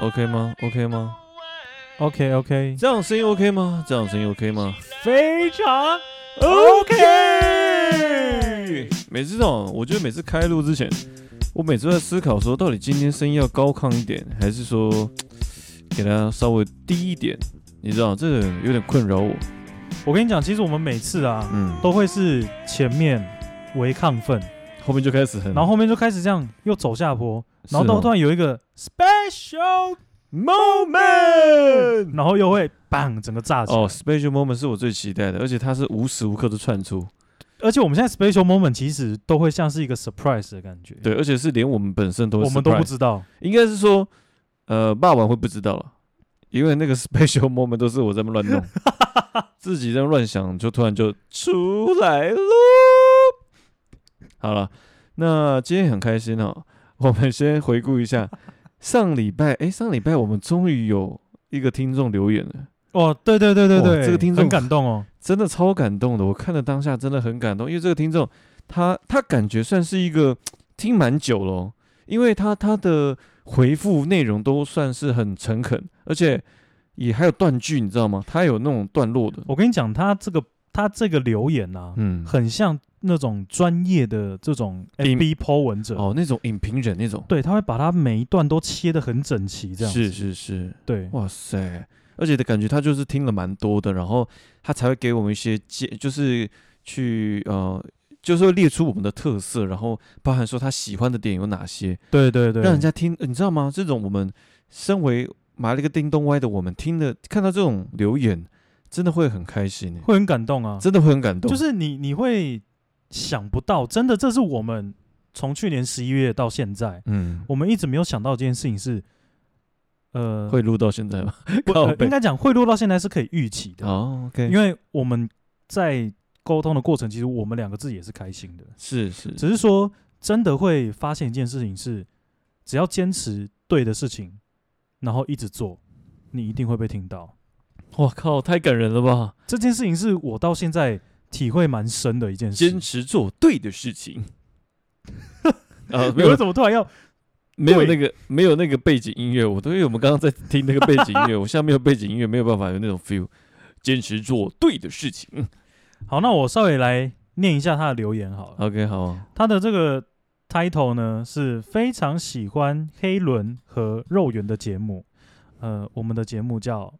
OK 吗？OK 吗？OK OK，这样声音 OK 吗？这样声音 OK 吗？非常 OK。每次这种，我觉得每次开录之前，我每次都在思考说，到底今天声音要高亢一点，还是说给它稍微低一点？你知道，这个有点困扰我。我跟你讲，其实我们每次啊，嗯，都会是前面为亢奋，后面就开始很，然后后面就开始这样又走下坡，然后到突然有一个 special moment，然后又会 bang 整个炸起来。哦，special moment 是我最期待的，而且它是无时无刻都窜出。而且我们现在 special moment 其实都会像是一个 surprise 的感觉。对，而且是连我们本身都我们都不知道，应该是说，呃，霸王会不知道了。因为那个 special moment 都是我在那乱弄，自己在乱想，就突然就出来了。好了，那今天很开心哦。我们先回顾一下上礼拜，哎，上礼拜我们终于有一个听众留言了。哦，对对对对对，这个听众很感动哦，真的超感动的。我看了当下真的很感动，因为这个听众他他感觉算是一个听蛮久了哦，因为他他的。回复内容都算是很诚恳，而且也还有断句，你知道吗？他有那种段落的。我跟你讲，他这个他这个留言啊，嗯，很像那种专业的这种 FB po 文者哦，那种影评人那种。对，他会把他每一段都切得很整齐，这样。是是是，对，哇塞！而且的感觉他就是听了蛮多的，然后他才会给我们一些建，就是去呃。就是会列出我们的特色，然后包含说他喜欢的点有哪些，对对对，让人家听，你知道吗？这种我们身为买了一个叮咚歪的，我们听的看到这种留言，真的会很开心，会很感动啊，真的会很感动。就是你你会想不到，真的这是我们从去年十一月到现在，嗯，我们一直没有想到这件事情是，呃，会录到现在吗？呃、应该讲会录到现在是可以预期的哦，OK，因为我们在。沟通的过程，其实我们两个自己也是开心的，是是，只是说真的会发现一件事情是，只要坚持对的事情，然后一直做，你一定会被听到。我靠，太感人了吧！这件事情是我到现在体会蛮深的一件事，坚持做对的事情。啊，没有，怎么突然要没有那个没有那个背景音乐？我都因为我们刚刚在听那个背景音乐，我现在没有背景音乐，没有办法有那种 feel。坚持做对的事情。好，那我稍微来念一下他的留言好了。OK，好啊。他的这个 title 呢，是非常喜欢黑轮和肉圆的节目。呃，我们的节目叫《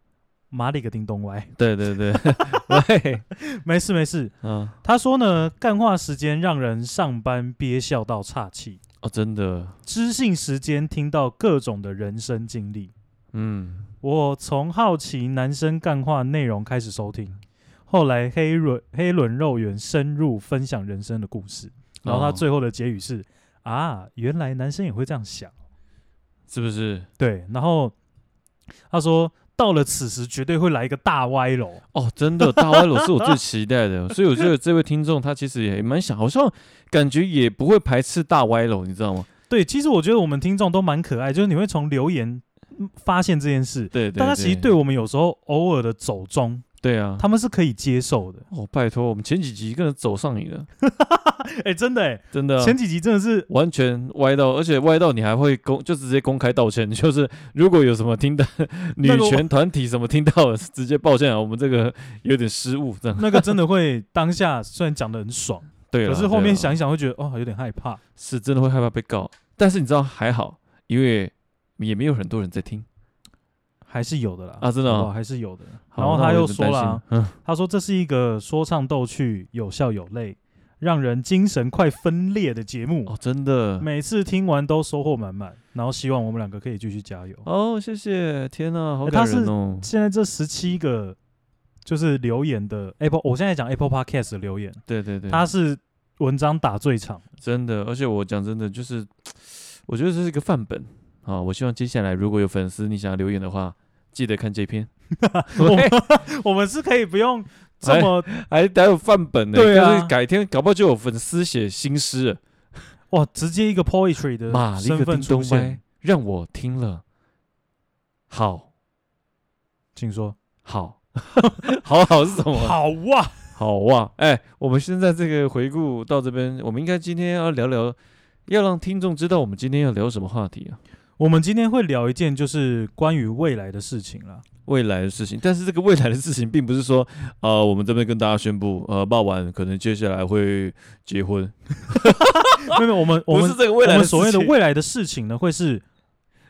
马里个叮咚歪》。对对对，喂，没事没事。嗯，他说呢，干话时间让人上班憋笑到岔气。哦，真的。知性时间听到各种的人生经历。嗯，我从好奇男生干话内容开始收听。后来黑轮黑轮肉圆深入分享人生的故事，然后他最后的结语是、哦、啊，原来男生也会这样想，是不是？对，然后他说到了此时绝对会来一个大歪楼哦，真的大歪楼是我最期待的，所以我觉得这位听众他其实也蛮想，好像感觉也不会排斥大歪楼，你知道吗？对，其实我觉得我们听众都蛮可爱，就是你会从留言发现这件事，对，对，对，但他其实对我们有时候偶尔的走钟。对啊，他们是可以接受的。哦，拜托，我们前几集跟人走上瘾了。哎、欸，真的哎、欸，真的、啊，前几集真的是完全歪到，而且歪到你还会公，就直接公开道歉。就是如果有什么听到 女权团体什么听到了，直接抱歉啊，我们这个有点失误，这样。那个真的会当下虽然讲的很爽，对，可是后面想一想会觉得哦，有点害怕，是真的会害怕被告。但是你知道还好，因为也没有很多人在听。还是有的啦啊，真的、哦、还是有的。然后他又说了，嗯、他说这是一个说唱逗趣、有笑有泪、让人精神快分裂的节目。哦，真的，每次听完都收获满满。然后希望我们两个可以继续加油。哦，谢谢，天哪，好感人哦！欸、现在这十七个就是留言的 Apple，我现在讲 Apple Podcast 的留言，对对对，他是文章打最长，真的，而且我讲真的，就是我觉得这是一个范本。啊，我希望接下来如果有粉丝你想要留言的话，记得看这篇。我们 我们是可以不用这么还还有范本呢。对啊，改天搞不好就有粉丝写新诗。哇，直接一个 poetry 的身份出现，让我听了。好，请说。好，好好是什么？好哇，好哇。哎，我们现在这个回顾到这边，我们应该今天要聊聊，要让听众知道我们今天要聊什么话题啊。我们今天会聊一件就是关于未来的事情了。未来的事情，但是这个未来的事情并不是说，呃，我们这边跟大家宣布，呃，傍晚可能接下来会结婚。没有，我们我们不是这个未来的所谓的未来的事情呢，会是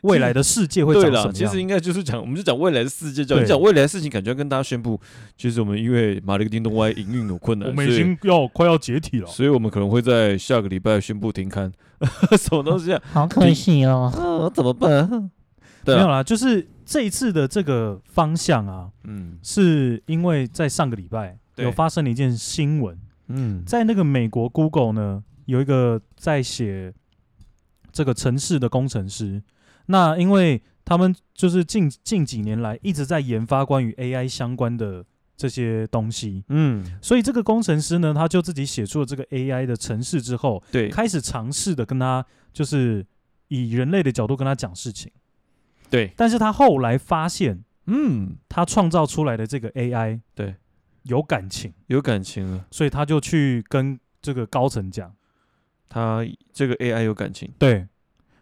未来的世界会长什么样？其实应该就是讲，我们就讲未来的世界，讲讲未来的事情，感觉要跟大家宣布，其实我们因为马里克叮咚歪营运有困难，我们已经要快要解体了，所以我们可能会在下个礼拜宣布停刊。什么东西啊？好可惜哦，啊，怎么办？没有啦，就是这一次的这个方向啊，嗯，是因为在上个礼拜有发生了一件新闻，嗯，在那个美国 Google 呢，有一个在写这个城市的工程师，那因为他们就是近近几年来一直在研发关于 AI 相关的这些东西，嗯，所以这个工程师呢，他就自己写出了这个 AI 的程式之后，对，开始尝试的跟他就是以人类的角度跟他讲事情。对，但是他后来发现，嗯，他创造出来的这个 AI，对，有感情，有感情了，所以他就去跟这个高层讲，他这个 AI 有感情。对，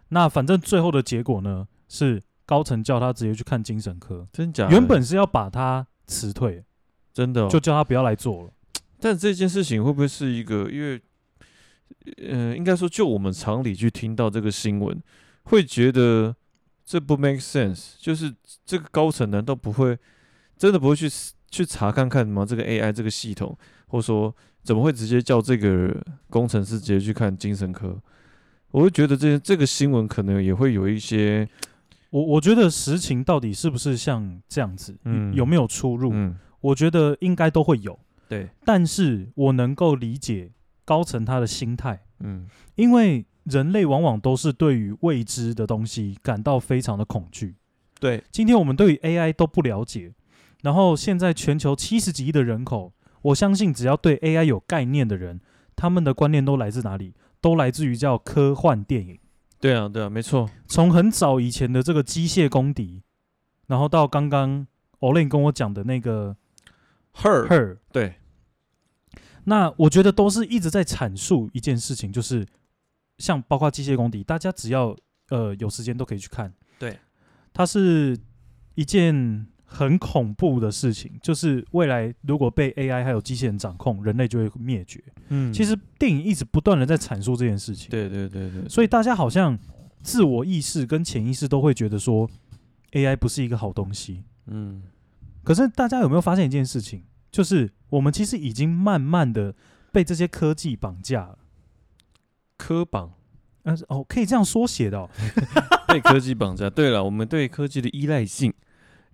那反正最后的结果呢，是高层叫他直接去看精神科，真假？原本是要把他辞退，真的，就叫他不要来做了。但这件事情会不会是一个？因为，呃，应该说，就我们常理去听到这个新闻，会觉得。这不 make sense，就是这个高层难道不会真的不会去去查看看吗？这个 AI 这个系统，或者说怎么会直接叫这个工程师直接去看精神科？我会觉得这这个新闻可能也会有一些，我我觉得实情到底是不是像这样子，嗯，有没有出入？嗯，我觉得应该都会有，对。但是我能够理解高层他的心态，嗯，因为。人类往往都是对于未知的东西感到非常的恐惧。对，今天我们对于 AI 都不了解，然后现在全球七十几亿的人口，我相信只要对 AI 有概念的人，他们的观念都来自哪里？都来自于叫科幻电影。对啊，对啊，没错。从很早以前的这个机械公敌，然后到刚刚 Olin 跟我讲的那个 Her Her，对。那我觉得都是一直在阐述一件事情，就是。像包括机械公敌，大家只要呃有时间都可以去看。对，它是一件很恐怖的事情，就是未来如果被 AI 还有机器人掌控，人类就会灭绝。嗯，其实电影一直不断的在阐述这件事情。对对对对，所以大家好像自我意识跟潜意识都会觉得说 AI 不是一个好东西。嗯，可是大家有没有发现一件事情，就是我们其实已经慢慢的被这些科技绑架了。科绑，嗯、呃、哦，可以这样缩写的哦，被科技绑架。对了，我们对科技的依赖性，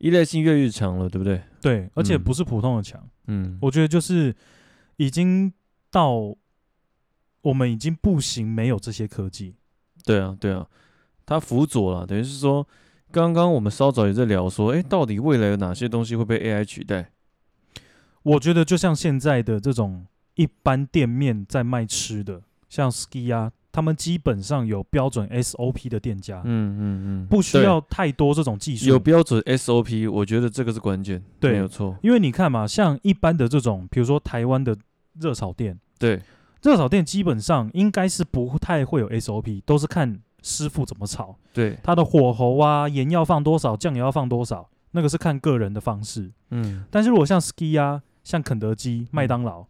依赖性越来越强了，对不对？对，而且不是普通的强。嗯，我觉得就是已经到我们已经不行，没有这些科技。对啊，对啊，它辅佐了，等于是说，刚刚我们稍早也在聊说，哎，到底未来有哪些东西会被 AI 取代？我觉得就像现在的这种一般店面在卖吃的。像 Ski 啊，他们基本上有标准 SOP 的店家，嗯嗯嗯，不需要太多这种技术。有标准 SOP，我觉得这个是关键，对，没有错。因为你看嘛，像一般的这种，比如说台湾的热炒店，对，热炒店基本上应该是不太会有 SOP，都是看师傅怎么炒，对，他的火候啊，盐要放多少，酱油要放多少，那个是看个人的方式，嗯。但是如果像 Ski 啊，像肯德基、麦当劳。嗯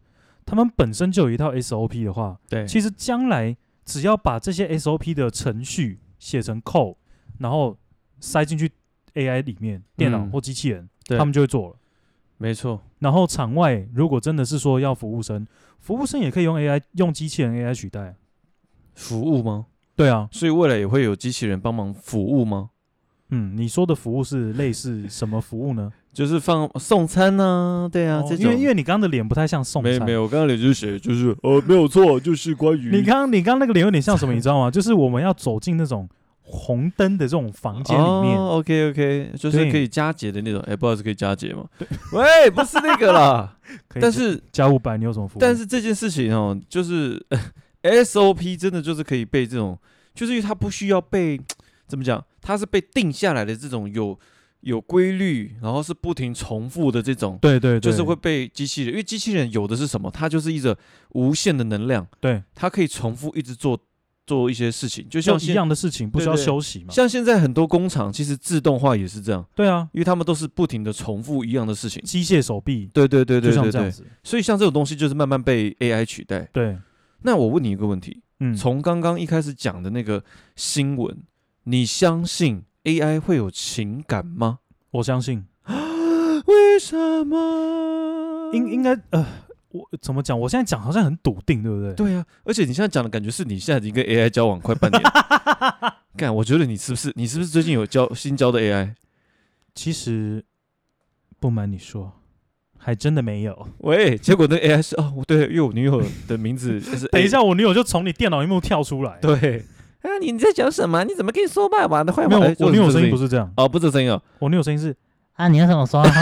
他们本身就有一套 SOP 的话，对，其实将来只要把这些 SOP 的程序写成 code，然后塞进去 AI 里面，电脑或机器人，嗯、他们就会做了。没错。然后场外如果真的是说要服务生，服务生也可以用 AI 用机器人 AI 取代。服务吗？对啊，所以未来也会有机器人帮忙服务吗？嗯，你说的服务是类似什么服务呢？就是放送餐呢、啊，对啊，哦、因为因为你刚刚的脸不太像送餐，没没有，我刚刚脸就是写，就是呃，没有错，就是关于你刚刚你刚刚那个脸有点像什么，你知道吗？就是我们要走进那种红灯的这种房间里面、哦、，OK OK，就是可以加节的那种，哎，不好意思，可以加节吗？对，喂，不是那个啦，但是加五百，你有什么服务？但是这件事情哦，就是 SOP 真的就是可以被这种，就是因为它不需要被怎么讲，它是被定下来的这种有。有规律，然后是不停重复的这种，对对，对，就是会被机器人，因为机器人有的是什么？它就是一个无限的能量，对，它可以重复一直做做一些事情，就像一样的事情，不需要休息嘛。像现在很多工厂其实自动化也是这样。对啊，因为他们都是不停的重复一样的事情，机械手臂。对对对对对，就像这样子。所以像这种东西就是慢慢被 AI 取代。对。那我问你一个问题，嗯，从刚刚一开始讲的那个新闻，你相信 AI 会有情感吗？我相信。为什么？应应该呃。我怎么讲？我现在讲好像很笃定，对不对？对呀、啊，而且你现在讲的感觉是你现在已经跟 AI 交往快半年。干，我觉得你是不是你是不是最近有交新交的 AI？其实不瞒你说，还真的没有。喂，结果那 AI 是哦，对，因为我女友的名字就是。等一下，我女友就从你电脑萤幕跳出来。对啊，你在讲什么？你怎么跟你说爸爸的坏话？没有，我女友声音不是这样。哦，不是声音哦，我女友声音是啊，你要怎么说？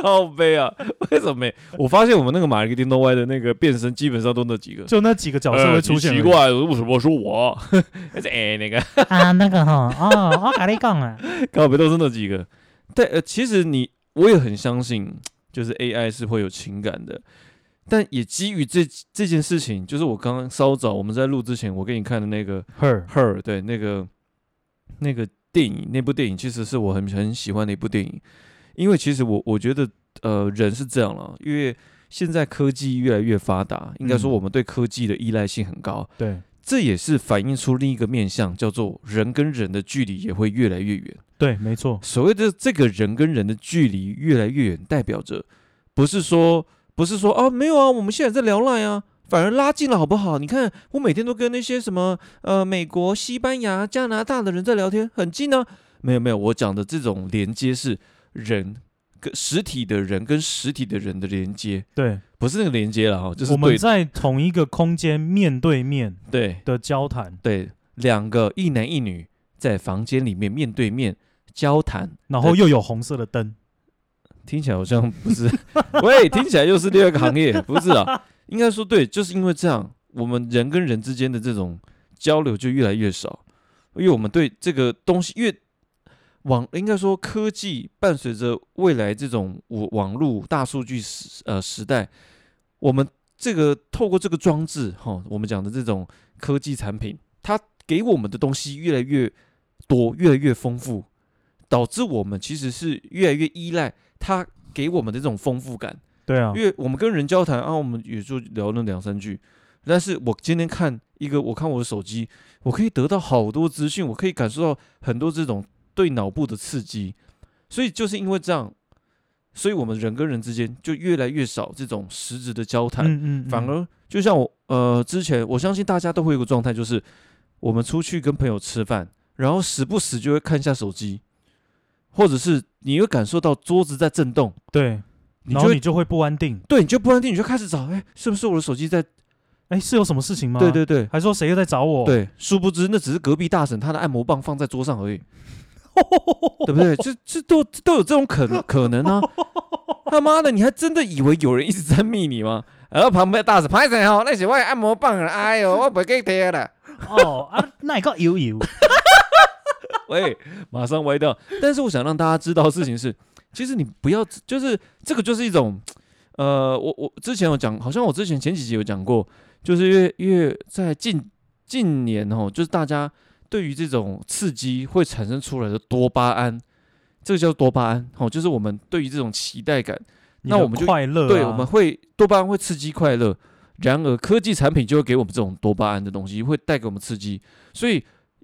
靠背啊！为什么没？我发现我们那个马力电动歪的那个变身，基本上都那几个，就那几个角色会出现。奇怪，为什么说我？哎，那个啊，那个哈，哦，我跟你讲啊，靠背都是那几个。对，呃，其实你我也很相信，就是 AI 是会有情感的，但也基于这这件事情，就是我刚刚稍早我们在录之前，我给你看的那个 Her Her，对，那个那个电影，那部电影其实是我很很喜欢的一部电影。因为其实我我觉得，呃，人是这样了，因为现在科技越来越发达，应该说我们对科技的依赖性很高。嗯、对，这也是反映出另一个面向，叫做人跟人的距离也会越来越远。对，没错。所谓的这个人跟人的距离越来越远，代表着不是说不是说啊，没有啊，我们现在在聊 LINE 啊，反而拉近了，好不好？你看，我每天都跟那些什么呃美国、西班牙、加拿大的人在聊天，很近呢、啊。没有没有，我讲的这种连接是。人跟实体的人跟实体的人的连接，对，不是那个连接了哈，就是我们在同一个空间面对面对的交谈，对，两个一男一女在房间里面面对面交谈，然后又有红色的灯，听起来好像不是，喂，听起来又是第二个行业，不是啊，应该说对，就是因为这样，我们人跟人之间的这种交流就越来越少，因为我们对这个东西越。网应该说，科技伴随着未来这种网网络大数据时呃时代，我们这个透过这个装置哈，我们讲的这种科技产品，它给我们的东西越来越多，越来越丰富，导致我们其实是越来越依赖它给我们的这种丰富感。对啊，因为我们跟人交谈啊，我们也就聊了两三句，但是我今天看一个，我看我的手机，我可以得到好多资讯，我可以感受到很多这种。对脑部的刺激，所以就是因为这样，所以我们人跟人之间就越来越少这种实质的交谈，嗯嗯嗯，反而就像我呃之前，我相信大家都会有个状态，就是我们出去跟朋友吃饭，然后时不时就会看一下手机，或者是你会感受到桌子在震动，对，然后你就会不安定，对，你就不安定，你就开始找，哎，是不是我的手机在？哎，是有什么事情吗？对对对，还说谁又在找我？对，殊不知那只是隔壁大婶她的按摩棒放在桌上而已。对不对？这这都都有这种可能 可能啊！他妈的，你还真的以为有人一直在密你吗？然后旁边大婶拍谁哦？那是我按摩棒啊！哎呦，我不给贴了。哦啊，那一个油油。喂，马上歪掉。但是我想让大家知道的事情是，其实你不要，就是这个就是一种，呃，我我之前有讲，好像我之前前几集有讲过，就是因为因为在近近年哦，就是大家。对于这种刺激会产生出来的多巴胺，这个叫多巴胺，哦，就是我们对于这种期待感，那我们就快乐，对，我们会多巴胺会刺激快乐。然而科技产品就会给我们这种多巴胺的东西，会带给我们刺激，所以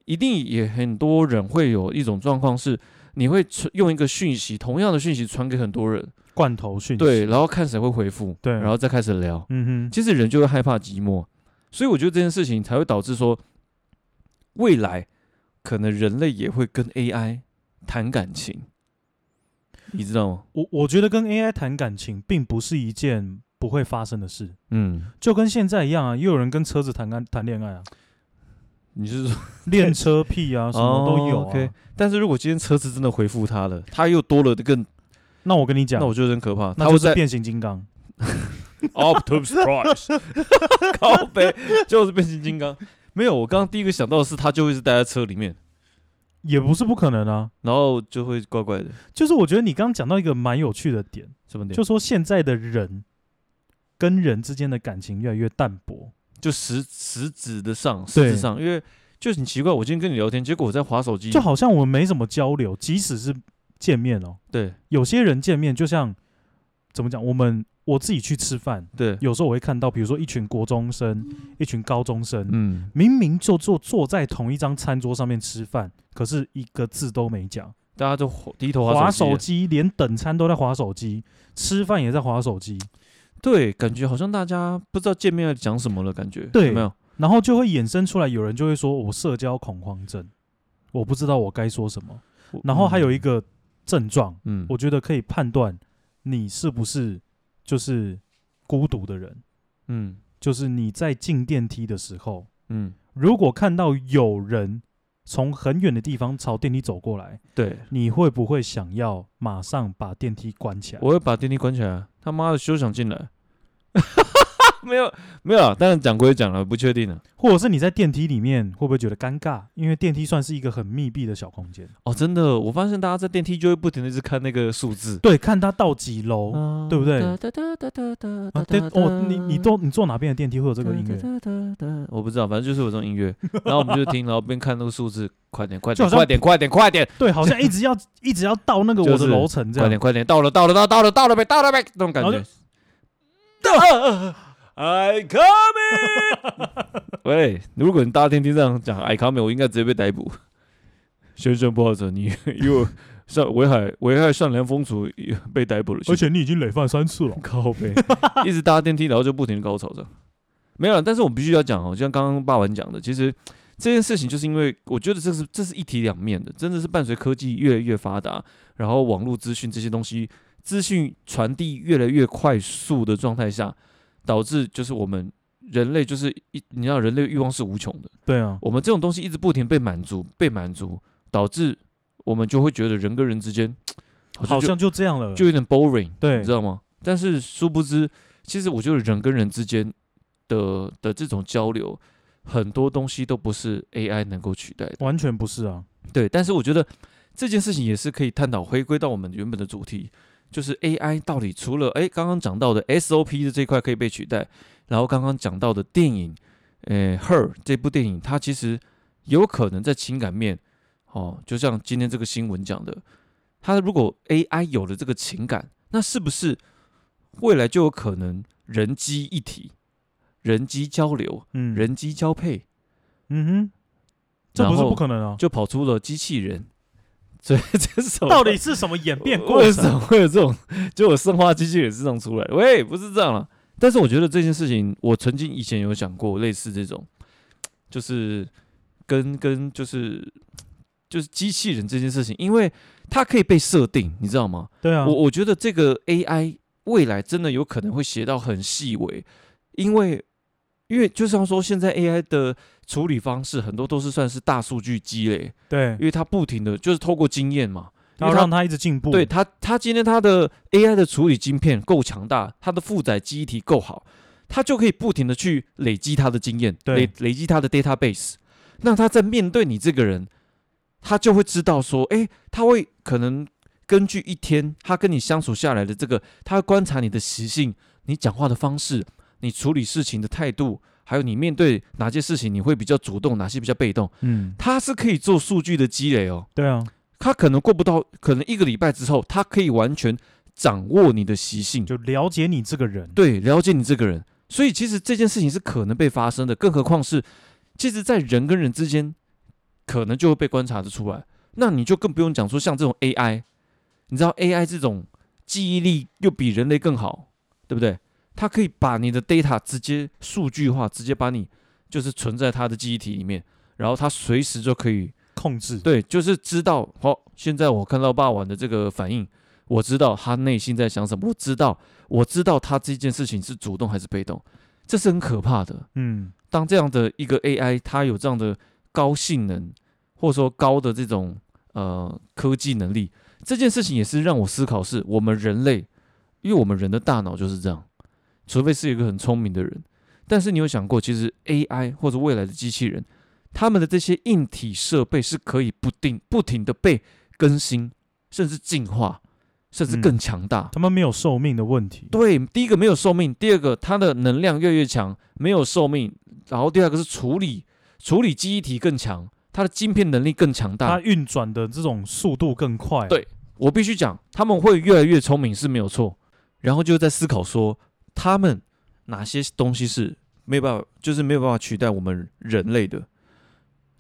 一定也很多人会有一种状况是，你会用一个讯息，同样的讯息传给很多人，罐头讯息，对，然后看谁会回复，对，然后再开始聊，嗯哼，其实人就会害怕寂寞，所以我觉得这件事情才会导致说。未来可能人类也会跟 AI 谈感情，你知道吗？我我觉得跟 AI 谈感情并不是一件不会发生的事。嗯，就跟现在一样啊，又有人跟车子谈谈谈恋爱啊。你是说 练车癖啊？什么都有啊。Oh, OK，但是如果今天车子真的回复他了，他又多了个更……那我跟你讲，那我觉得很可怕。他就是变形金刚。Optimus Prime，靠北就是变形金刚。没有，我刚刚第一个想到的是，他就会是待在车里面，也不是不可能啊。然后就会怪怪的。就是我觉得你刚刚讲到一个蛮有趣的点，什么点？就说现在的人跟人之间的感情越来越淡薄，就实实质的上，实质上，因为就很奇怪，我今天跟你聊天，结果我在划手机，就好像我们没什么交流，即使是见面哦。对，有些人见面就像怎么讲，我们我自己去吃饭，对，有时候我会看到，比如说一群国中生，一群高中生，嗯，明明就坐坐在同一张餐桌上面吃饭，可是一个字都没讲。大家都低头滑手机，连等餐都在滑手机，吃饭也在滑手机。对，感觉好像大家不知道见面要讲什么了，感觉对，有没有？然后就会衍生出来，有人就会说我社交恐慌症，我不知道我该说什么。然后还有一个症状，嗯，我觉得可以判断你是不是就是孤独的人，嗯，就是你在进电梯的时候，嗯，如果看到有人。从很远的地方朝电梯走过来，对，你会不会想要马上把电梯关起来？我会把电梯关起来。他妈的，休想进来！没有没有，当然讲归讲了，不确定了。或者是你在电梯里面会不会觉得尴尬？因为电梯算是一个很密闭的小空间。哦，真的，我发现大家在电梯就会不停的一直看那个数字，对，看它到几楼，对不对？哦，你你坐你坐哪边的电梯会有这个音乐？我不知道，反正就是有这种音乐。然后我们就听，然后边看那个数字，快点快点快点快点快点，对，好像一直要 一直要到那个我的楼层这样。快点快点，到了到了到到了到了呗到了呗，那种感觉。到。I coming！喂，如果你搭电梯这样讲 I coming，我应该直接被逮捕。先生，不好意思，你因为上危害危害善良风俗被逮捕了。而且你已经累犯三次了。靠背，一直搭电梯，然后就不停的高潮着。没有，但是我们必须要讲哦，就像刚刚霸文讲的，其实这件事情就是因为我觉得这是这是一体两面的，真的是伴随科技越来越发达，然后网络资讯这些东西资讯传递越来越快速的状态下。导致就是我们人类就是一，你知道人类欲望是无穷的，对啊，我们这种东西一直不停被满足，被满足，导致我们就会觉得人跟人之间好像，就这样了，就有点 boring，对，你知道吗？但是殊不知，其实我觉得人跟人之间的的这种交流，很多东西都不是 AI 能够取代的，完全不是啊。对，但是我觉得这件事情也是可以探讨，回归到我们原本的主题。就是 AI 到底除了诶刚刚讲到的 SOP 的这块可以被取代，然后刚刚讲到的电影，诶 Her 这部电影，它其实有可能在情感面，哦，就像今天这个新闻讲的，它如果 AI 有了这个情感，那是不是未来就有可能人机一体，人机交流，嗯，人机交配，嗯哼，这不是不可能啊，就跑出了机器人。所以 这是到底是什么演变过程？为什么会有这种就有生化机器人是这样出来？喂，不是这样了。但是我觉得这件事情，我曾经以前有讲过类似这种，就是跟跟就是就是机器人这件事情，因为它可以被设定，你知道吗？对啊。我我觉得这个 AI 未来真的有可能会写到很细微，因为因为就像说现在 AI 的。处理方式很多都是算是大数据积累，对，因为它不停的就是透过经验嘛，然后让它一直进步。对它，它今天它的 AI 的处理晶片够强大，它的负载记忆体够好，它就可以不停的去累积它的经验，对累累积它的 database。那他在面对你这个人，他就会知道说，哎，他会可能根据一天他跟你相处下来的这个，他会观察你的习性，你讲话的方式，你处理事情的态度。还有你面对哪些事情你会比较主动，哪些比较被动？嗯，它是可以做数据的积累哦。对啊，它可能过不到，可能一个礼拜之后，它可以完全掌握你的习性，就了解你这个人。对，了解你这个人。所以其实这件事情是可能被发生的，更何况是，其实，在人跟人之间，可能就会被观察的出来。那你就更不用讲说像这种 AI，你知道 AI 这种记忆力又比人类更好，对不对？它可以把你的 data 直接数据化，直接把你就是存在它的记忆体里面，然后它随时就可以控制。对，就是知道，好、哦，现在我看到霸王的这个反应，我知道他内心在想什么，我知道，我知道他这件事情是主动还是被动，这是很可怕的。嗯，当这样的一个 AI，它有这样的高性能，或者说高的这种呃科技能力，这件事情也是让我思考，是我们人类，因为我们人的大脑就是这样。除非是一个很聪明的人，但是你有想过，其实 AI 或者未来的机器人，他们的这些硬体设备是可以不定、不停的被更新，甚至进化，甚至更强大。他们没有寿命的问题。对，第一个没有寿命，第二个它的能量越来越强，没有寿命。然后第二个是处理处理记忆体更强，它的晶片能力更强大，它运转的这种速度更快。对，我必须讲，他们会越来越聪明是没有错。然后就在思考说，他们哪些东西是没有办法，就是没有办法取代我们人类的，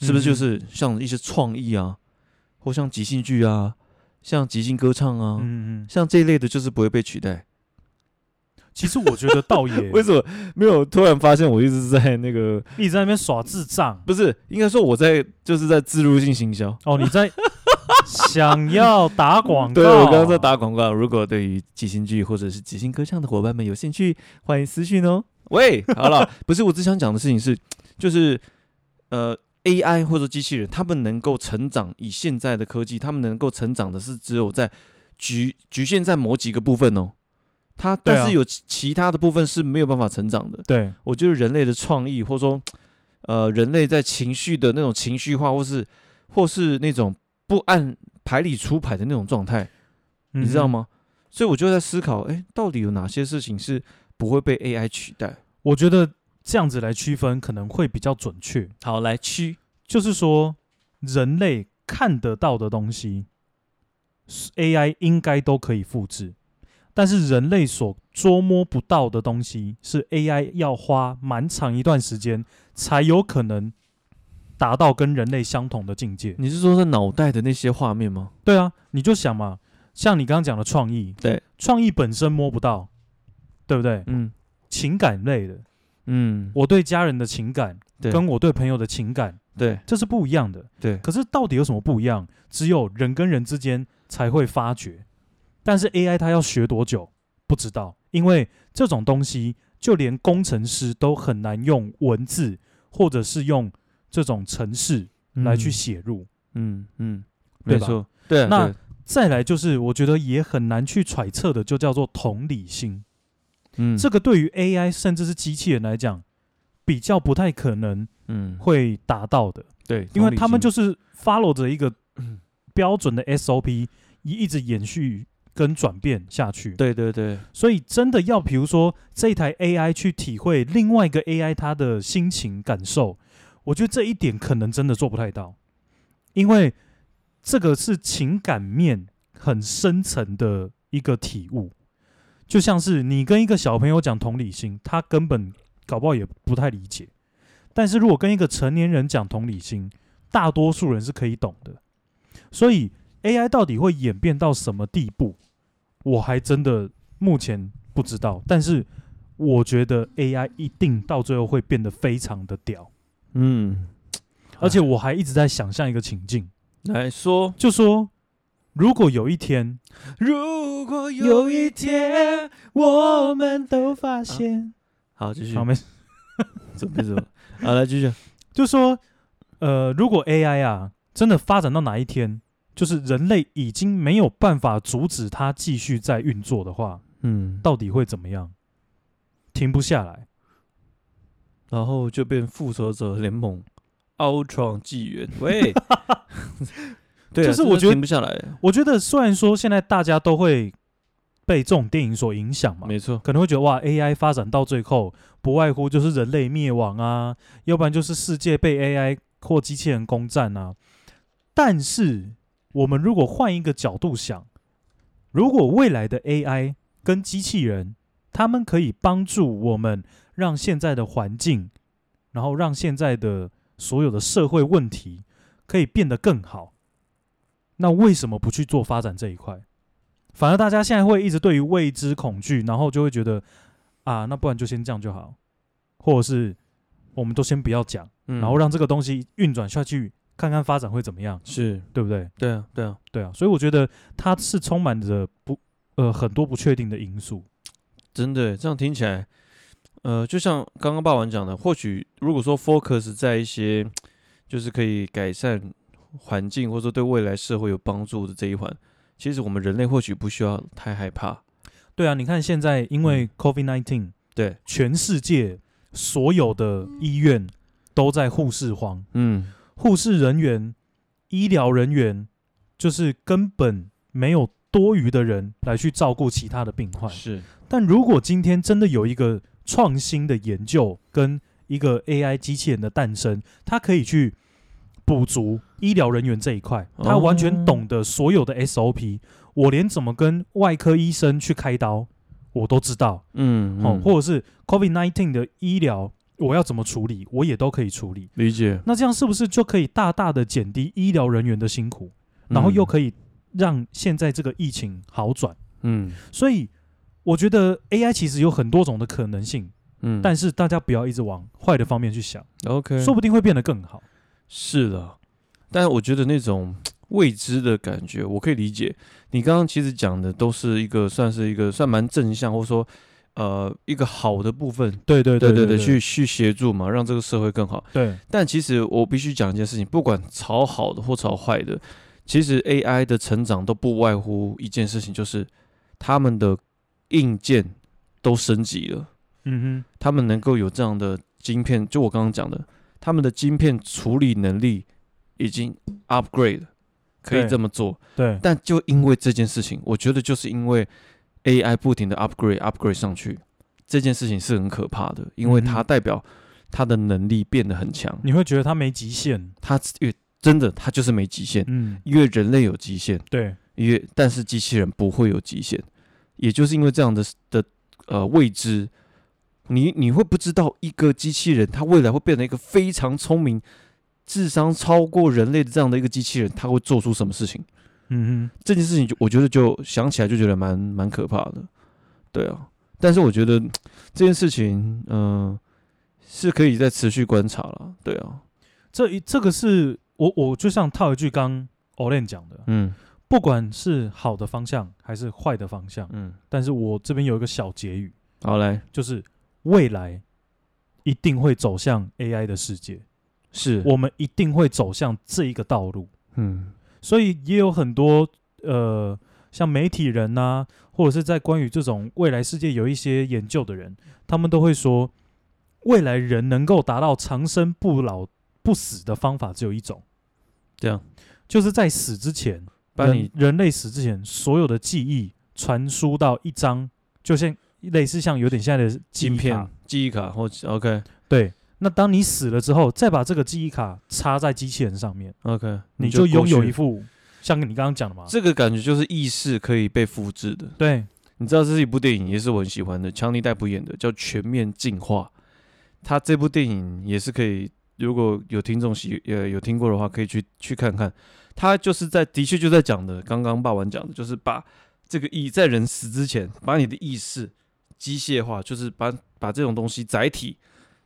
是不是就是像一些创意啊，或像即兴剧啊，像即兴歌唱啊，嗯嗯，像这一类的，就是不会被取代。其实我觉得倒也。为什么？没有突然发现我一直在那个一直在那边耍智障？不是，应该说我在就是在自入性行销。哦，你在想要打广告？对，我刚刚在打广告。如果对于即兴剧或者是即兴歌唱的伙伴们有兴趣，欢迎私讯哦。喂，好了，不是，我只想讲的事情是，就是呃，AI 或者机器人，他们能够成长，以现在的科技，他们能够成长的是只有在局局限在某几个部分哦。它但是有其他的部分是没有办法成长的。对，我觉得人类的创意，或者说，呃，人类在情绪的那种情绪化，或是或是那种不按牌理出牌的那种状态，嗯、你知道吗？所以我就在思考，哎，到底有哪些事情是不会被 AI 取代？我觉得这样子来区分可能会比较准确。好，来区，就是说人类看得到的东西，AI 应该都可以复制。但是人类所捉摸不到的东西，是 AI 要花蛮长一段时间才有可能达到跟人类相同的境界。你是说是脑袋的那些画面吗？对啊，你就想嘛，像你刚刚讲的创意，对，创意本身摸不到，对不对？嗯，情感类的，嗯，我对家人的情感，对，跟我对朋友的情感，对，这是不一样的。对，可是到底有什么不一样？只有人跟人之间才会发觉。但是 AI 它要学多久不知道，因为这种东西就连工程师都很难用文字或者是用这种程式来去写入，嗯嗯？没错，对。那再来就是我觉得也很难去揣测的，就叫做同理心。嗯，这个对于 AI 甚至是机器人来讲，比较不太可能，嗯，会达到的。对，因为他们就是 follow 着一个标准的 SOP，一一直延续。跟转变下去，对对对，所以真的要，比如说这一台 AI 去体会另外一个 AI 它的心情感受，我觉得这一点可能真的做不太到，因为这个是情感面很深层的一个体悟，就像是你跟一个小朋友讲同理心，他根本搞不好也不太理解，但是如果跟一个成年人讲同理心，大多数人是可以懂的，所以 AI 到底会演变到什么地步？我还真的目前不知道，但是我觉得 AI 一定到最后会变得非常的屌，嗯，而且我还一直在想象一个情境。来说，就说如果有一天，如果有一天我们都发现，啊、好继续，好没事，怎么怎么，好来继续，就说呃，如果 AI 啊真的发展到哪一天，就是人类已经没有办法阻止它继续在运作的话，嗯，到底会怎么样？停不下来，然后就变复仇者联盟、Ultron 纪元。喂，对啊，就是我觉得停不下来。我觉得虽然说现在大家都会被这种电影所影响嘛，没错，可能会觉得哇，AI 发展到最后不外乎就是人类灭亡啊，要不然就是世界被 AI 或机器人攻占啊，但是。我们如果换一个角度想，如果未来的 AI 跟机器人，他们可以帮助我们，让现在的环境，然后让现在的所有的社会问题可以变得更好，那为什么不去做发展这一块？反而大家现在会一直对于未知恐惧，然后就会觉得啊，那不然就先这样就好，或者是我们都先不要讲，然后让这个东西运转下去。看看发展会怎么样，是对不对？对啊，对啊，对啊，所以我觉得它是充满着不呃很多不确定的因素。真的，这样听起来，呃，就像刚刚霸王讲的，或许如果说 focus 在一些就是可以改善环境或者说对未来社会有帮助的这一环，其实我们人类或许不需要太害怕。对啊，你看现在因为 COVID nineteen，、嗯，对，全世界所有的医院都在护士荒，嗯。护士人员、医疗人员，就是根本没有多余的人来去照顾其他的病患。是，但如果今天真的有一个创新的研究跟一个 AI 机器人的诞生，它可以去补足医疗人员这一块，它完全懂得所有的 SOP，我连怎么跟外科医生去开刀我都知道。嗯，哦，或者是 COVID nineteen 的医疗。我要怎么处理，我也都可以处理。理解。那这样是不是就可以大大的减低医疗人员的辛苦，然后又可以让现在这个疫情好转？嗯，所以我觉得 AI 其实有很多种的可能性。嗯，但是大家不要一直往坏的方面去想。OK，说不定会变得更好。是的，但我觉得那种未知的感觉，我可以理解。你刚刚其实讲的都是一个算是一个算蛮正向，或者说。呃，一个好的部分，对对对对对，去去协助嘛，让这个社会更好。对，但其实我必须讲一件事情，不管朝好的或朝坏的，其实 AI 的成长都不外乎一件事情，就是他们的硬件都升级了。嗯哼，他们能够有这样的晶片，就我刚刚讲的，他们的晶片处理能力已经 upgrade，可以这么做。对，对，但就因为这件事情，我觉得就是因为。AI 不停的 upgrade upgrade 上去，这件事情是很可怕的，因为它代表它的能力变得很强。你会觉得它没极限？它越真的，它就是没极限。嗯，因为人类有极限，对，因为但是机器人不会有极限，也就是因为这样的的呃未知，你你会不知道一个机器人它未来会变成一个非常聪明、智商超过人类的这样的一个机器人，它会做出什么事情？嗯哼，这件事情就我觉得就想起来就觉得蛮蛮可怕的，对啊。但是我觉得这件事情，嗯、呃，是可以再持续观察了，对啊。这一这个是我我就像套一句刚 Olen 讲的，嗯，不管是好的方向还是坏的方向，嗯，但是我这边有一个小结语，好嘞，就是未来一定会走向 AI 的世界，是。我们一定会走向这一个道路，嗯。所以也有很多呃，像媒体人呐、啊，或者是在关于这种未来世界有一些研究的人，他们都会说，未来人能够达到长生不老不死的方法只有一种，这样，就是在死之前，把你人类死之前所有的记忆传输到一张，就像类似像有点现在的晶片记忆卡或 OK 对。那当你死了之后，再把这个记忆卡插在机器人上面，OK，你就拥有一副像你刚刚讲的嘛，这个感觉就是意识可以被复制的。对，你知道这是一部电影，也是我很喜欢的，强尼戴普演的，叫《全面进化》。他这部电影也是可以，如果有听众喜呃有听过的话，可以去去看看。他就是在的确就在讲的，刚刚霸王讲的，就是把这个意在人死之前，把你的意识机械化，就是把把这种东西载体。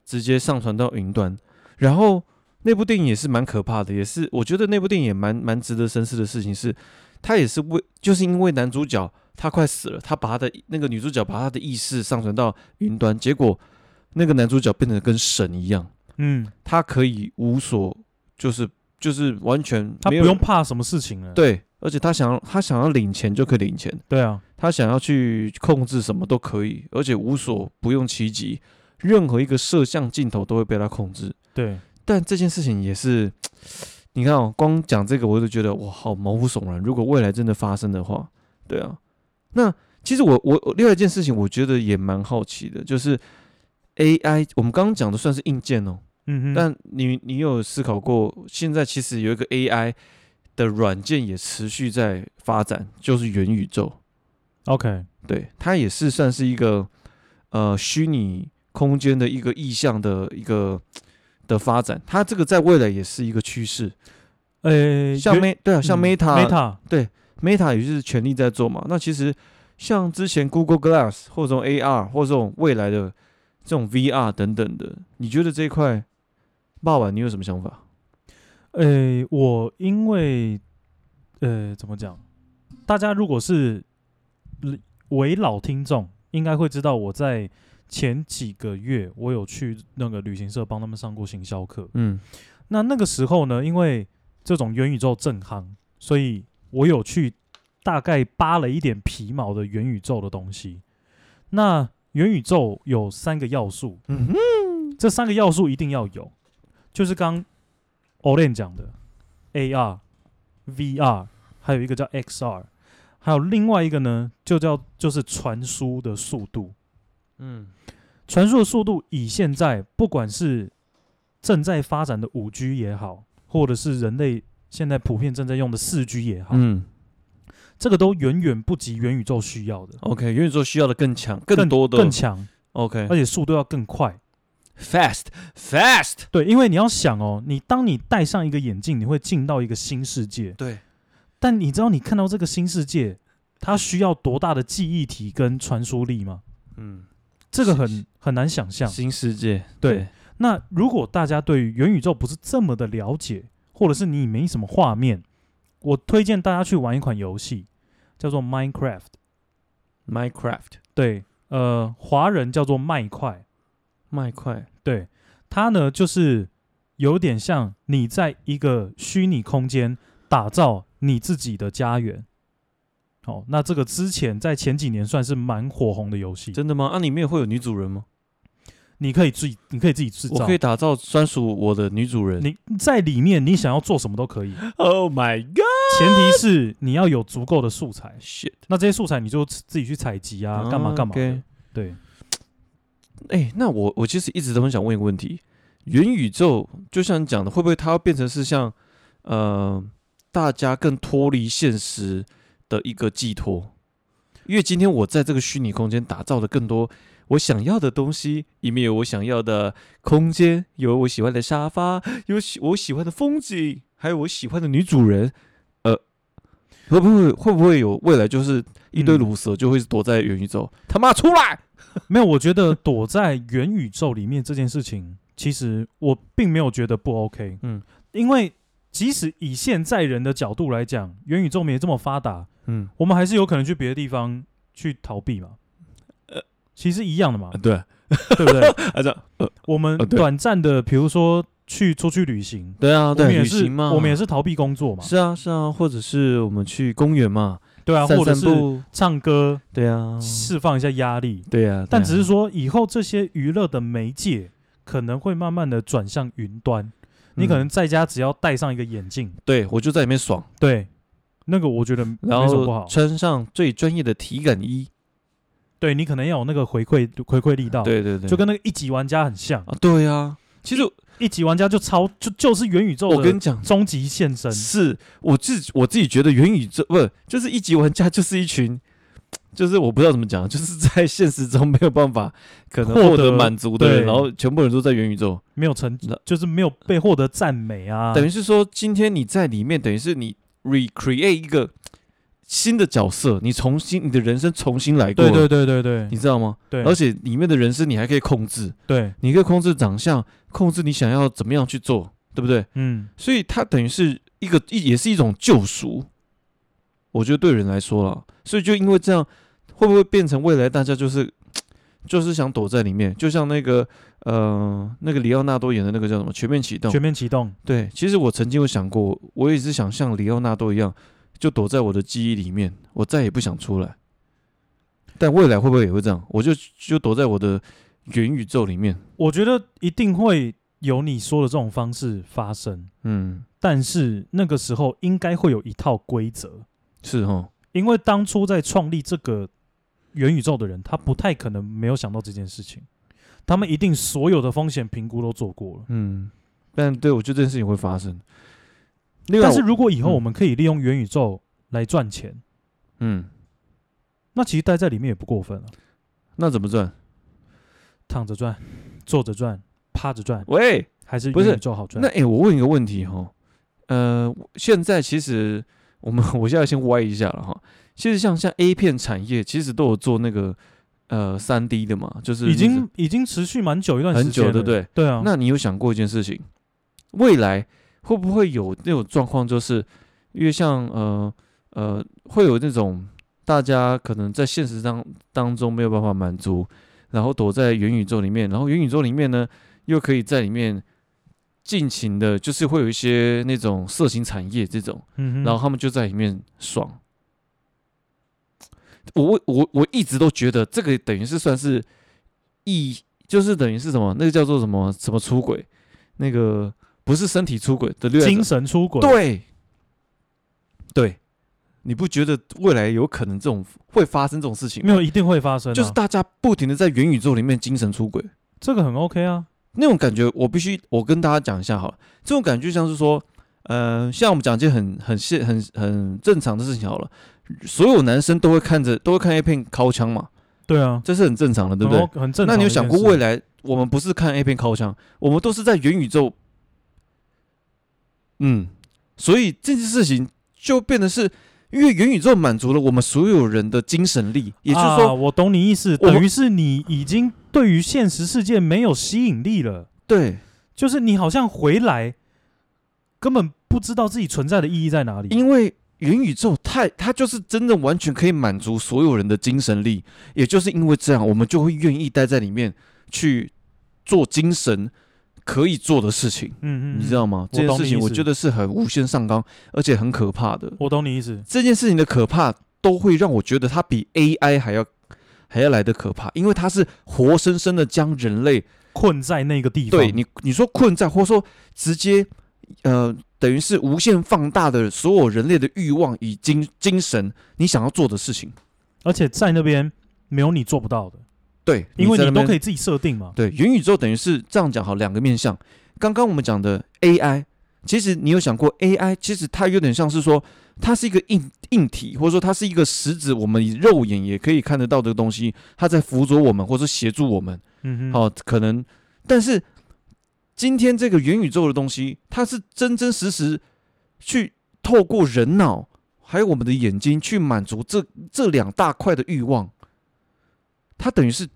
直接上传到云端，然后那部电影也是蛮可怕的，也是我觉得那部电影也蛮蛮值得深思的事情是，他也是为就是因为男主角他快死了，他把他的那个女主角把他的意识上传到云端，结果那个男主角变得跟神一样，嗯，他可以无所就是就是完全他不用怕什么事情了，对，而且他想要他想要领钱就可以领钱，对啊，他想要去控制什么都可以，而且无所不用其极。任何一个摄像镜头都会被他控制。对，但这件事情也是，你看哦，光讲这个我就觉得哇，好毛骨悚然。如果未来真的发生的话，对啊，那其实我我另外一件事情，我觉得也蛮好奇的，就是 AI，我们刚刚讲的算是硬件哦，嗯哼，但你你有思考过，现在其实有一个 AI 的软件也持续在发展，就是元宇宙。OK，对，它也是算是一个呃虚拟。空间的一个意向的一个的发展，它这个在未来也是一个趋势。呃、欸，像 Meta 对啊，像 Meta，Meta、嗯、对 Meta 也就是全力在做嘛。那其实像之前 Google Glass 或者这种 AR 或者这种未来的这种 VR 等等的，你觉得这一块，霸王你有什么想法？呃、欸，我因为呃怎么讲，大家如果是为老听众，应该会知道我在。前几个月，我有去那个旅行社帮他们上过行销课。嗯，那那个时候呢，因为这种元宇宙正夯，所以我有去大概扒了一点皮毛的元宇宙的东西。那元宇宙有三个要素，嗯哼，这三个要素一定要有，就是刚 Olen 讲的 AR、VR，还有一个叫 XR。还有另外一个呢，就叫就是传输的速度。嗯，传输的速度以现在不管是正在发展的五 G 也好，或者是人类现在普遍正在用的四 G 也好，嗯，这个都远远不及元宇宙需要的。OK，元宇宙需要的更强，更多的更强。OK，而且速度要更快，fast，fast。对，因为你要想哦，你当你戴上一个眼镜，你会进到一个新世界。对。但你知道你看到这个新世界，它需要多大的记忆体跟传输力吗？嗯，这个很很难想象。新世界，对。对，那如果大家对于元宇宙不是这么的了解，或者是你没什么画面，我推荐大家去玩一款游戏，叫做 Minecraft。Minecraft，对。呃，华人叫做麦块，麦块，对，它呢就是有点像你在一个虚拟空间打造你自己的家园。好，那这个之前在前几年算是蛮火红的游戏。真的吗？啊，里面会有女主人吗？你可以自己，你可以自己制造，我可以打造专属我的女主人。你在里面，你想要做什么都可以。Oh my god！前提是你要有足够的素材。Shit！那这些素材你就自己去采集啊，干嘛干嘛的。Okay. 对。哎、那我我其实一直都很想问一个问题：元宇宙就像你讲的，会不会它要变成是像呃大家更脱离现实的一个寄托？因为今天我在这个虚拟空间打造的更多。我想要的东西，里面有我想要的空间，有我喜欢的沙发，有喜我喜欢的风景，还有我喜欢的女主人。呃，会不会会不会有未来就是一堆鲁蛇就会躲在元宇宙？嗯、他妈出来！没有，我觉得躲在元宇宙里面这件事情，其实我并没有觉得不 OK。嗯，因为即使以现在人的角度来讲，元宇宙没这么发达，嗯，我们还是有可能去别的地方去逃避嘛。呃其实一样的嘛，对对不对？啊这，我们短暂的，比如说去出去旅行，对啊，对，旅行嘛，我们也是逃避工作嘛。是啊，是啊，或者是我们去公园嘛，对啊，或者是唱歌，对啊，释放一下压力，对啊。但只是说，以后这些娱乐的媒介可能会慢慢的转向云端，你可能在家只要戴上一个眼镜，对我就在里面爽，对，那个我觉得没什么不好，穿上最专业的体感衣。对，你可能要有那个回馈回馈力道，对对对，就跟那个一级玩家很像。啊。对啊，其实一级玩家就超就就是元宇宙。我跟你讲，终极现身是我自己我自己觉得元宇宙不是就是一级玩家就是一群，就是我不知道怎么讲，就是在现实中没有办法可能获得满足的人，然后全部人都在元宇宙没有成，就是没有被获得赞美啊。等于是说，今天你在里面，等于是你 recreate 一个。新的角色，你重新你的人生重新来过，对对对对对，你知道吗？对，而且里面的人生你还可以控制，对，你可以控制长相，控制你想要怎么样去做，对不对？嗯，所以它等于是一个一也是一种救赎，我觉得对人来说了，所以就因为这样，会不会变成未来大家就是 就是想躲在里面，就像那个呃那个里奥纳多演的那个叫什么《全面启动》？全面启动，对，其实我曾经有想过，我也是想像里奥纳多一样。就躲在我的记忆里面，我再也不想出来。但未来会不会也会这样？我就就躲在我的元宇宙里面。我觉得一定会有你说的这种方式发生。嗯，但是那个时候应该会有一套规则。是哦，因为当初在创立这个元宇宙的人，他不太可能没有想到这件事情。他们一定所有的风险评估都做过了。嗯，但对我觉得这件事情会发生。但是如果以后我们可以利用元宇宙来赚钱，嗯，那其实待在里面也不过分了。那怎么赚？躺着赚，坐着赚，趴着赚？喂，还是元宇宙好赚？那哎、欸，我问一个问题哈，呃，现在其实我们 我现在先歪一下了哈。其实像像 A 片产业，其实都有做那个呃三 D 的嘛，就是已经已经持续蛮久一段时间很久，对不对？对啊。那你有想过一件事情，未来？会不会有那种状况，就是因为像呃呃，会有那种大家可能在现实当当中没有办法满足，然后躲在元宇宙里面，然后元宇宙里面呢，又可以在里面尽情的，就是会有一些那种色情产业这种，然后他们就在里面爽。我我我一直都觉得这个等于是算是一，就是等于是什么？那个叫做什么什么出轨？那个。不是身体出轨的，精神出轨。对，对，你不觉得未来有可能这种会发生这种事情吗？没有，一定会发生啊。就是大家不停的在元宇宙里面精神出轨，这个很 OK 啊。那种感觉，我必须我跟大家讲一下好了。这种感觉就像是说，呃，像我们讲一件很很现很很正常的事情好了。所有男生都会看着都会看 A 片掏枪嘛？对啊，这是很正常的，对不对？很正常。那你有想过未来我们不是看 A 片掏枪，我们都是在元宇宙。嗯，所以这件事情就变得是，因为元宇宙满足了我们所有人的精神力，也就是说，啊、我懂你意思，等于是你已经对于现实世界没有吸引力了。对，就是你好像回来，根本不知道自己存在的意义在哪里。因为元宇宙太，它就是真的完全可以满足所有人的精神力，也就是因为这样，我们就会愿意待在里面去做精神。可以做的事情，嗯嗯，你知道吗？这件事情我觉得是很无限上纲，而且很可怕的。我懂你意思。这件事情的可怕，都会让我觉得它比 AI 还要还要来的可怕，因为它是活生生的将人类困在那个地方。对你，你说困在，或者说直接，呃，等于是无限放大的所有人类的欲望与精精神，你想要做的事情，而且在那边没有你做不到的。对，因为你都可以自己设定嘛。对，元宇宙等于是这样讲好，两个面向。刚刚我们讲的 AI，其实你有想过 AI，其实它有点像是说，它是一个硬硬体，或者说它是一个实质，我们以肉眼也可以看得到的东西，它在辅佐我们，或者协助我们。嗯哼，好，可能。但是今天这个元宇宙的东西，它是真真实实去透过人脑还有我们的眼睛去满足这这两大块的欲望。它等于是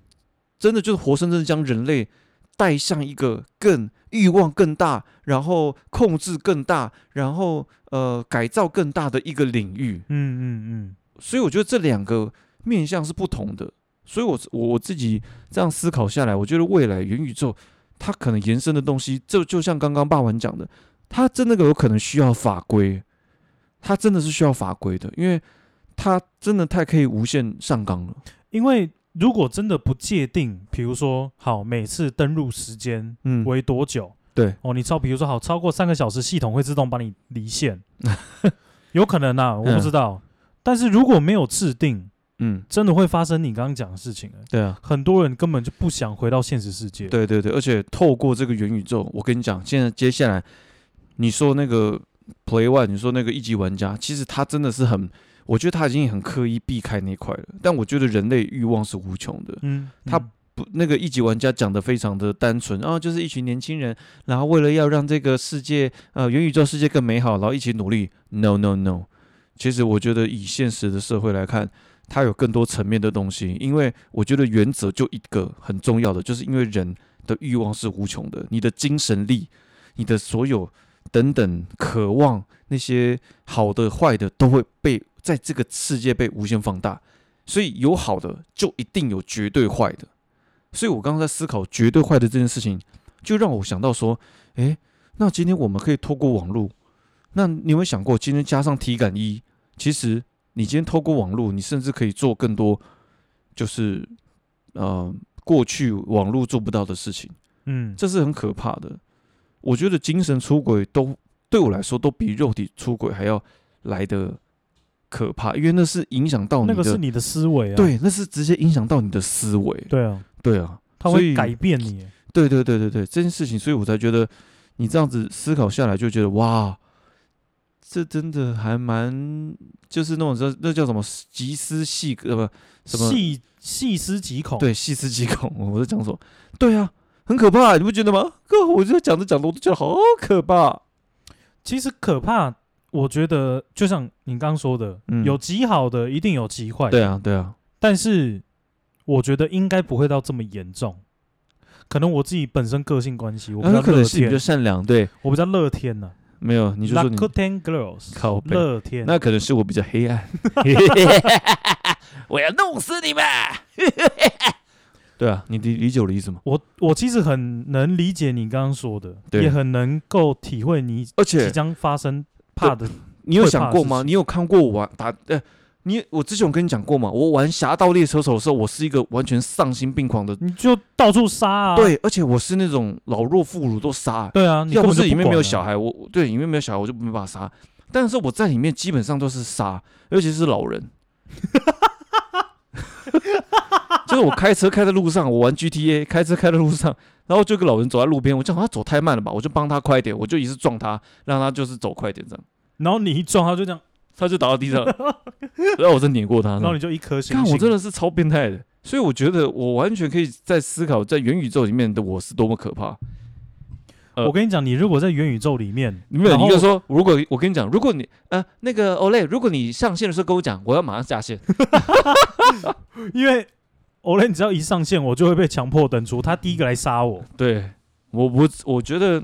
真的，就是活生生的将人类带向一个更欲望更大，然后控制更大，然后呃改造更大的一个领域。嗯嗯嗯。所以我觉得这两个面向是不同的。所以我我自己这样思考下来，我觉得未来元宇宙它可能延伸的东西，就就像刚刚霸王讲的，它真的有可能需要法规，它真的是需要法规的，因为它真的太可以无限上纲了，因为。如果真的不界定，比如说好，每次登录时间嗯为多久？嗯、对哦，你超比如说好超过三个小时，系统会自动帮你离线，有可能啊，我不知道。嗯、但是如果没有制定，嗯，真的会发生你刚刚讲的事情。对啊，很多人根本就不想回到现实世界。对对对，而且透过这个元宇宙，我跟你讲，现在接下来你说那个 Play One，你说那个一级玩家，其实他真的是很。我觉得他已经很刻意避开那块了，但我觉得人类欲望是无穷的。嗯，嗯他不那个一级玩家讲的非常的单纯，啊就是一群年轻人，然后为了要让这个世界呃元宇宙世界更美好，然后一起努力。No No No，其实我觉得以现实的社会来看，它有更多层面的东西。因为我觉得原则就一个很重要的，就是因为人的欲望是无穷的，你的精神力，你的所有等等渴望，那些好的坏的都会被。在这个世界被无限放大，所以有好的就一定有绝对坏的。所以我刚刚在思考绝对坏的这件事情，就让我想到说，诶，那今天我们可以透过网络，那你有没有想过，今天加上体感衣，其实你今天透过网络，你甚至可以做更多，就是呃过去网络做不到的事情。嗯，这是很可怕的。我觉得精神出轨都对我来说都比肉体出轨还要来得。可怕，因为那是影响到你的，那个是你的思维啊。对，那是直接影响到你的思维。对啊，对啊，它会改变你。对对对对对，这件事情，所以我才觉得你这样子思考下来，就觉得哇，这真的还蛮，就是那种那叫什么极思细呃不什么细细思极恐。对，细思极恐。我在讲什么？对啊，很可怕，你不觉得吗？哥，我就讲着讲着，我都觉得好可怕。其实可怕。我觉得就像你刚刚说的，嗯、有极好的，一定有极坏的。对啊，对啊。但是我觉得应该不会到这么严重。可能我自己本身个性关系，我比较乐天，可能是比较善良。对，我比较乐天呐、啊。没有，你就说你。Rakuten Girls，靠北，乐天。那可能是我比较黑暗。我要弄死你们！对啊，你理理解我的意思吗？我我其实很能理解你刚刚说的，对也很能够体会你，而且即将发生。怕的，你有想过吗？你有看过我玩打？呃，你我之前有跟你讲过吗？我玩《侠盗猎车手》的时候，我是一个完全丧心病狂的，你就到处杀啊！对，而且我是那种老弱妇孺都杀。对啊，要不是里面没有小孩，我对里面没有小孩，我就没办法杀。但是我在里面基本上都是杀，尤其是老人。就是我开车开在路上，我玩 GTA，开车开在路上，然后就个老人走在路边，我就他走太慢了吧，我就帮他快一点，我就一直撞他，让他就是走快一点这样。然后你一撞他就这样，他就倒到地上，然后我再碾过他，然后你就一颗星。看我真的是超变态的，所以我觉得我完全可以在思考，在元宇宙里面的我是多么可怕。呃、我跟你讲，你如果在元宇宙里面，你没有，你就说，如果我跟你讲，如果你呃那个 Olay，如果你上线的时候跟我讲，我要马上下线，因为 Olay 你只要一上线，我就会被强迫登出，他第一个来杀我。对，我我我觉得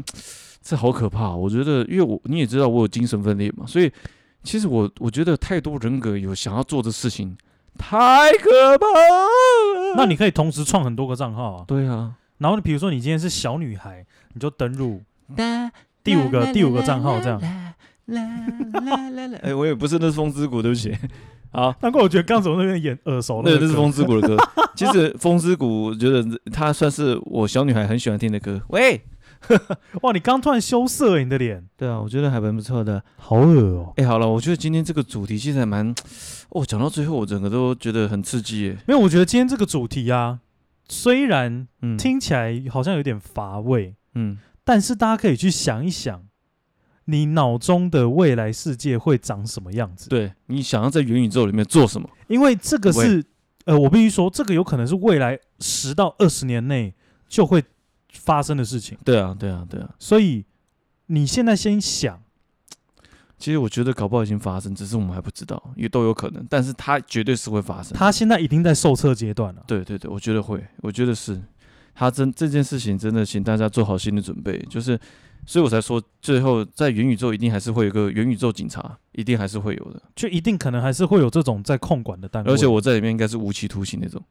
这好可怕。我觉得，因为我你也知道我有精神分裂嘛，所以其实我我觉得太多人格有想要做的事情，太可怕了。那你可以同时创很多个账号啊。对啊。然后你比如说你今天是小女孩，你就登入第五个第五个账号这样。哎，我也不是，那是风之谷，对不起。好，难怪我觉得刚从那边演耳熟。对，那是风之谷的歌。其实风之谷，我觉得它算是我小女孩很喜欢听的歌。喂，哇，你刚突然羞涩你的脸。对啊，我觉得还蛮不错的。好恶哦。哎，好了，我觉得今天这个主题其实还蛮……哦，讲到最后，我整个都觉得很刺激耶。没有，我觉得今天这个主题啊。虽然听起来好像有点乏味，嗯，但是大家可以去想一想，你脑中的未来世界会长什么样子？对，你想要在元宇宙里面做什么？因为这个是，呃，我必须说，这个有可能是未来十到二十年内就会发生的事情。对啊，对啊，对啊。所以你现在先想。其实我觉得搞不好已经发生，只是我们还不知道，也都有可能。但是它绝对是会发生。它现在已经在受测阶段了。对对对，我觉得会，我觉得是。它真这件事情真的，请大家做好心理准备。就是，所以我才说，最后在元宇宙一定还是会有个元宇宙警察，一定还是会有的。就一定可能还是会有这种在控管的单位。而且我在里面应该是无期徒刑那种。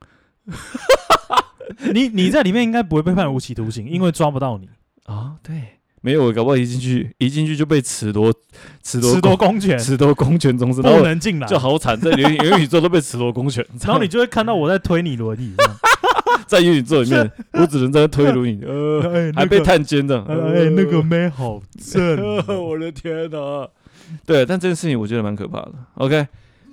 你你在里面应该不会被判无期徒刑，因为抓不到你啊。对。没有，我搞不好一进去，一进去就被褫夺，褫夺，褫夺公权，褫夺公权中，不能进来，就好惨，在元 元宇宙都被褫夺公权，然后你就会看到我在推你轮椅，在元宇宙里面，我只能在推轮椅，呃，还被探监的，哎，那个妹好正，我的天哪，对，但这件事情我觉得蛮可怕的，OK。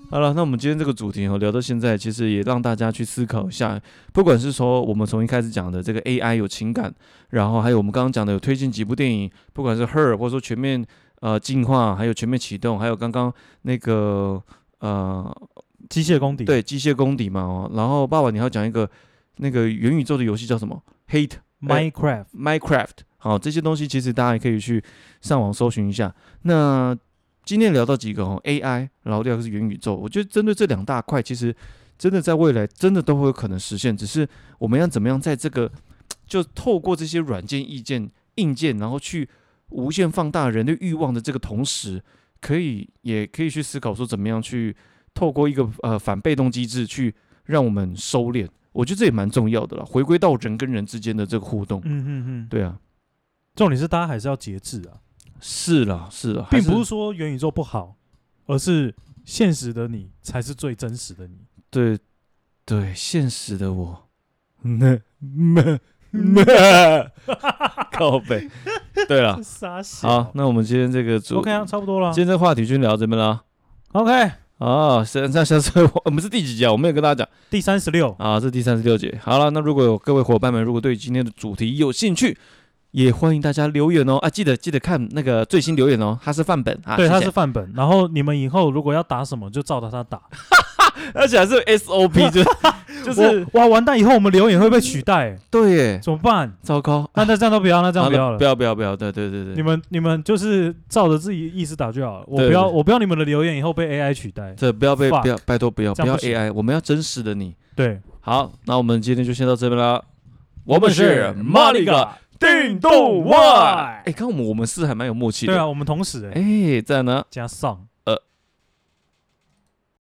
好了，那我们今天这个主题哦，聊到现在，其实也让大家去思考一下，不管是说我们从一开始讲的这个 AI 有情感，然后还有我们刚刚讲的有推荐几部电影，不管是 Her 或者说全面呃进化，还有全面启动，还有刚刚那个呃机械功底，对机械功底嘛哦，然后爸爸你还要讲一个那个元宇宙的游戏叫什么？Hate Minecraft Minecraft，好，这些东西其实大家也可以去上网搜寻一下。那今天聊到几个哦，AI，然后第二个是元宇宙。我觉得针对这两大块，其实真的在未来真的都会有可能实现。只是我们要怎么样在这个，就透过这些软件、硬件、硬件，然后去无限放大人的欲望的这个同时，可以也可以去思考说，怎么样去透过一个呃反被动机制去让我们收敛。我觉得这也蛮重要的了，回归到人跟人之间的这个互动。嗯嗯嗯，对啊，重点是大家还是要节制啊。是啦，是啦，并不是说元宇宙不好，而是现实的你才是最真实的你。对，对，现实的我，那那那，靠北。对了，好，那我们今天这个主 OK 啊，差不多了。今天这个话题就聊这边了。OK，哦，现在下次我们是第几集啊？我没有跟大家讲，第三十六啊，这第三十六集。好了，那如果有各位伙伴们，如果对今天的主题有兴趣。也欢迎大家留言哦。啊，记得记得看那个最新留言哦，它是范本。啊，对，它是范本。然后你们以后如果要打什么，就照着它打，而且还是 SOP，就 就是哇，完蛋，以后我们留言会被取代，对耶，怎么办？糟糕，那那这样都不要，那这样不要了，不要不要不要，对对对对，你们你们就是照着自己意思打就好了，我不要我不要你们的留言以后被 AI 取代，这不要被不要拜托不要不要 AI，我们要真实的你，对，好，那我们今天就先到这边了，我们是马里嘎。电动外，哎，刚我们我们是还蛮有默契的。对啊，我们同时哎，哎，在呢，加上。